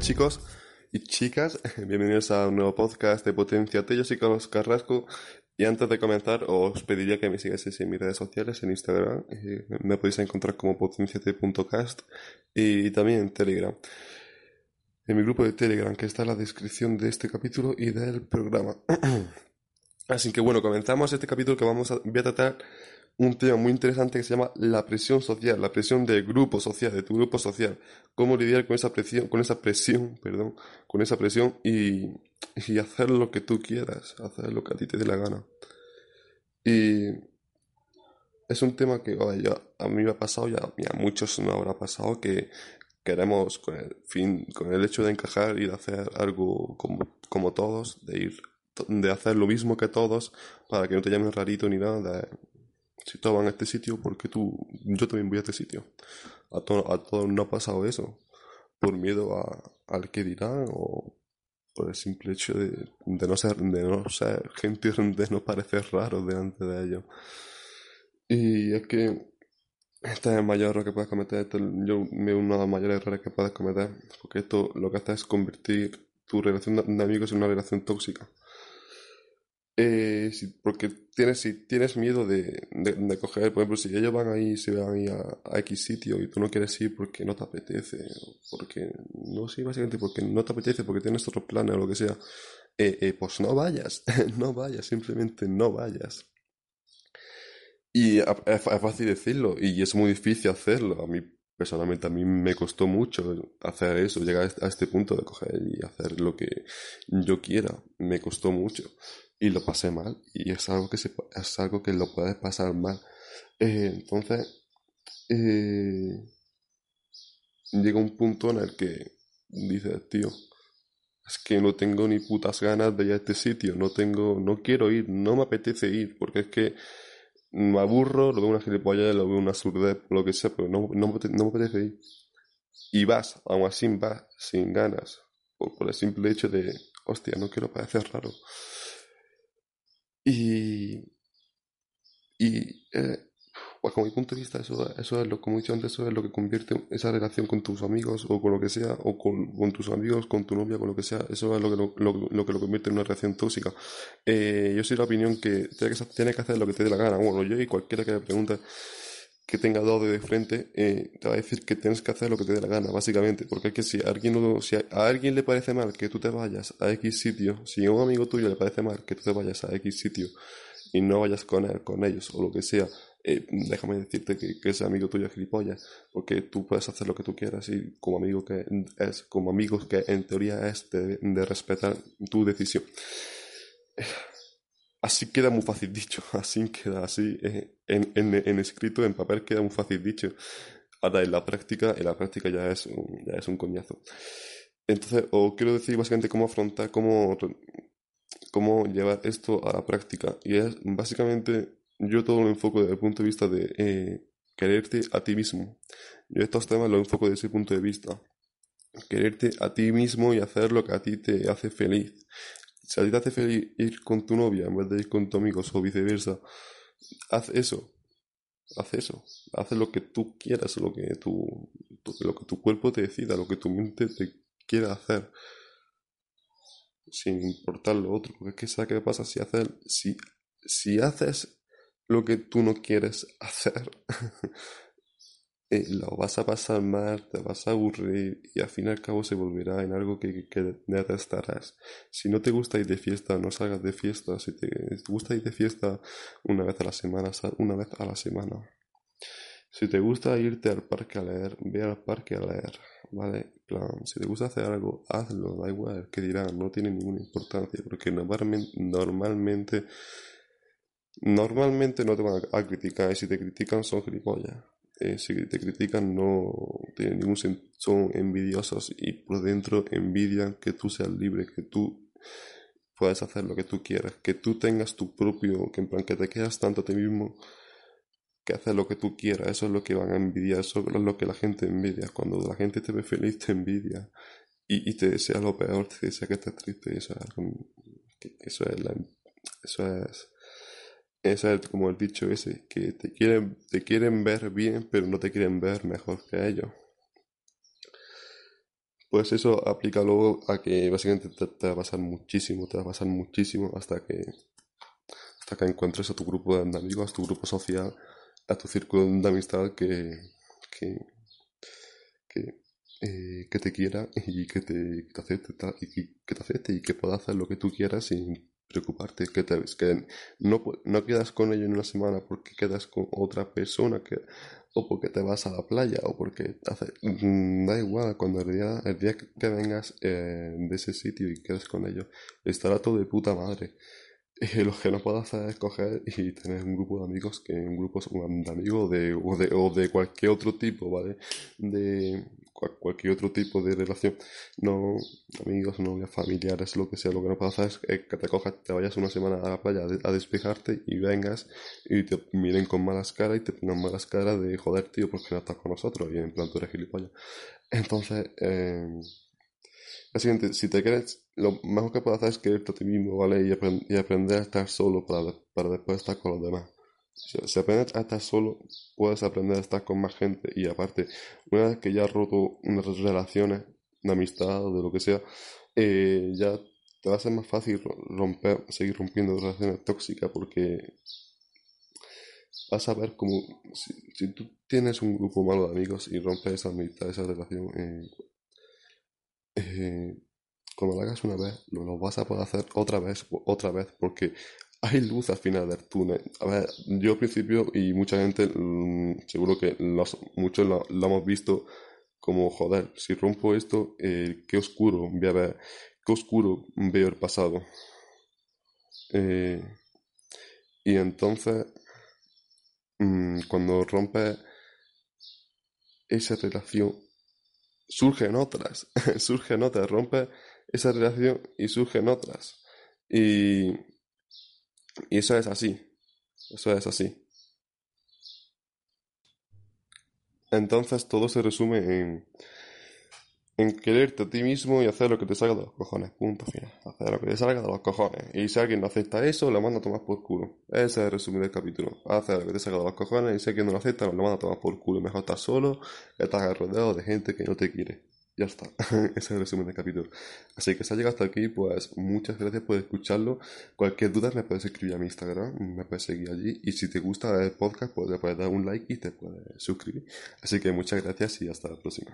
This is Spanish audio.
chicos y chicas, bienvenidos a un nuevo podcast de Potencia T. Yo soy Carlos Carrasco y antes de comenzar os pediría que me sigáis en mis redes sociales, en Instagram, eh, me podéis encontrar como potenciat.cast y también en Telegram. En mi grupo de Telegram que está en la descripción de este capítulo y del programa. Así que bueno, comenzamos este capítulo que vamos a, voy a tratar un tema muy interesante que se llama la presión social, la presión del grupo social, de tu grupo social. Cómo lidiar con esa presión, con esa presión, perdón, con esa presión y, y hacer lo que tú quieras, hacer lo que a ti te dé la gana. Y es un tema que a mí me ha pasado, ya, a muchos no habrá pasado, que queremos con el fin, con el hecho de encajar y de hacer algo como, como todos, de ir, de hacer lo mismo que todos, para que no te llamen rarito ni nada, de, si todos van a este sitio, porque tú, yo también voy a este sitio. A todos a todo no ha pasado eso, por miedo a, al que dirán o por el simple hecho de, de no ser, de no ser gente de no parecer raro delante de ellos. Y es que este es el mayor error que puedes cometer. Este, yo me uno de los mayores errores que puedes cometer, porque esto lo que hace es convertir tu relación de amigos en una relación tóxica. Eh, porque tienes, si tienes miedo de, de, coger, por ejemplo, si ellos van ahí, se van ahí a, a, X sitio y tú no quieres ir porque no te apetece, porque, no sé, básicamente porque no te apetece, porque tienes otros planes o lo que sea, eh, eh, pues no vayas, no vayas, simplemente no vayas. Y es, fácil decirlo y es muy difícil hacerlo. A mí, personalmente, a mí me costó mucho hacer eso, llegar a este punto de coger y hacer lo que yo quiera. Me costó mucho y lo pasé mal y es algo que se, es algo que lo puedes pasar mal. Eh, entonces eh, llega un punto en el que dices tío es que no tengo ni putas ganas de ir a este sitio no tengo no quiero ir no me apetece ir porque es que me aburro lo veo una gilipollas lo veo una surdez lo que sea pero no, no, me apetece ir y vas aún así vas sin ganas por, por el simple hecho de hostia no quiero parecer raro y, y eh, bajo mi punto de vista, eso, eso es lo, como he dicho antes, eso es lo que convierte esa relación con tus amigos o con lo que sea, o con, tus amigos, con tu novia, con lo que sea, eso es lo que lo, lo, que lo convierte en una relación tóxica. Eh, yo soy la opinión que tienes que, tiene que hacer lo que te dé la gana. Bueno, yo y cualquiera que me pregunte que tenga dos de frente, eh, te va a decir que tienes que hacer lo que te dé la gana, básicamente. Porque es que si a alguien, si a alguien le parece mal que tú te vayas a X sitio, si a un amigo tuyo le parece mal que tú te vayas a X sitio y no vayas con él, con ellos o lo que sea, eh, déjame decirte que, ese amigo tuyo es gilipollas, porque tú puedes hacer lo que tú quieras y como amigo que es, como amigo que en teoría es de, de respetar tu decisión. Así queda muy fácil dicho, así queda así eh, en, en, en, escrito, en papel queda muy fácil dicho. Ahora en la práctica, en la práctica ya es un, ya es un coñazo. Entonces, os quiero decir básicamente cómo afrontar, cómo, cómo llevar esto a la práctica. Y es básicamente, yo todo lo enfoco desde el punto de vista de eh, quererte a ti mismo. Yo estos temas lo enfoco desde ese punto de vista. Quererte a ti mismo y hacer lo que a ti te hace feliz. Si a ti te hace feliz ir con tu novia en vez de ir con tu amigos o viceversa, haz eso. Haz eso. Haz lo que tú quieras, lo que tu, lo que tu cuerpo te decida, lo que tu mente te quiera hacer. Sin importar lo otro. Porque es que ¿sabes qué pasa? Si haces, si, si haces lo que tú no quieres hacer, eh, lo vas a pasar mal, te vas a aburrir y al fin y al cabo se volverá en algo que, que detestarás. Si no te gusta ir de fiesta, no salgas de fiesta. Si te, gusta ir de fiesta una vez a la semana, sal una vez a la semana. Si te gusta irte al parque a leer, ve al parque a leer, ¿vale? Si te gusta hacer algo, hazlo, da igual, que dirán, no tiene ninguna importancia, porque normalmente, normalmente, normalmente no te van a criticar, y si te critican son gilipollas eh, si te critican no tienen ningún sentido, son envidiosos y por dentro envidian que tú seas libre, que tú puedas hacer lo que tú quieras, que tú tengas tu propio, que en plan que te quedas tanto a ti mismo que hacer lo que tú quieras, eso es lo que van a envidiar, eso es lo que la gente envidia, cuando la gente te ve feliz te envidia. Y, y te desea lo peor, te desea que estés triste, eso es, eso es, la, eso es es como el dicho ese, que te quieren, te quieren ver bien, pero no te quieren ver mejor que ellos. Pues eso aplica luego a que básicamente te, va a pasar muchísimo, te va a pasar muchísimo hasta que hasta que encuentres a tu grupo de amigos, a tu grupo social, a tu círculo de amistad que, que, que, eh, te quiera y que te, que te acepte y que, te acepte y que pueda hacer lo que tú quieras sin preocuparte, que, te, que no, no quedas con ellos en una semana porque quedas con otra persona que, o porque te vas a la playa o porque hace, mm, da igual, cuando el día, el día que vengas eh, de ese sitio y quedes con ellos, estará todo de puta madre. Y lo que no puedo hacer es coger y tener un grupo de amigos, que un grupo de amigos de, o, de, o de cualquier otro tipo, ¿vale? De, cualquier otro tipo de relación, no amigos, novias, familiares, lo que sea, lo que no pasa es que te cojas, te vayas una semana a la playa a despejarte y vengas y te miren con malas caras y te pongan malas caras de joder tío porque no estás con nosotros y en plan tú eres gilipollas. Entonces, eh, siguiente, si te quieres, lo mejor que puedes hacer es quererte a ti mismo, ¿vale? Y, y aprender a estar solo para, para después estar con los demás. Si aprendes a estar solo, puedes aprender a estar con más gente. Y aparte, una vez que ya has roto unas relaciones de amistad o de lo que sea, eh, ya te va a ser más fácil romper, seguir rompiendo relaciones tóxicas porque vas a ver como si, tú tienes un grupo malo de amigos y rompes esa amistad, esa relación, eh, eh, cuando lo hagas una vez, lo, lo, vas a poder hacer otra vez, otra vez, porque hay luz al final del túnel. A ver, yo al principio y mucha gente, mm, seguro que muchos lo, hemos visto como, joder, si rompo esto, eh, qué oscuro voy a ver, qué oscuro veo el pasado. Eh, y entonces, mm, cuando rompe esa relación, surgen otras, surgen otras, rompe esa relación y surgen otras. Y y eso es así. Eso es así. Entonces todo se resume en, en quererte a ti mismo y hacer lo que te salga de los cojones. Punto final. Hacer lo que te salga de los cojones. Y si alguien no acepta eso, lo manda a tomar por culo. Ese es el resumen del capítulo. Hacer lo que te salga de los cojones y si alguien no lo acepta, lo manda a tomar por culo. Mejor estar solo que estar rodeado de gente que no te quiere. Ya está. Ese es el resumen del capítulo. Así que si has llegado hasta aquí, pues muchas gracias por escucharlo. Cualquier duda me puedes escribir a mi Instagram, me puedes seguir allí. Y si te gusta el podcast, pues le puedes dar un like y te puedes suscribir. Así que muchas gracias y hasta la próxima.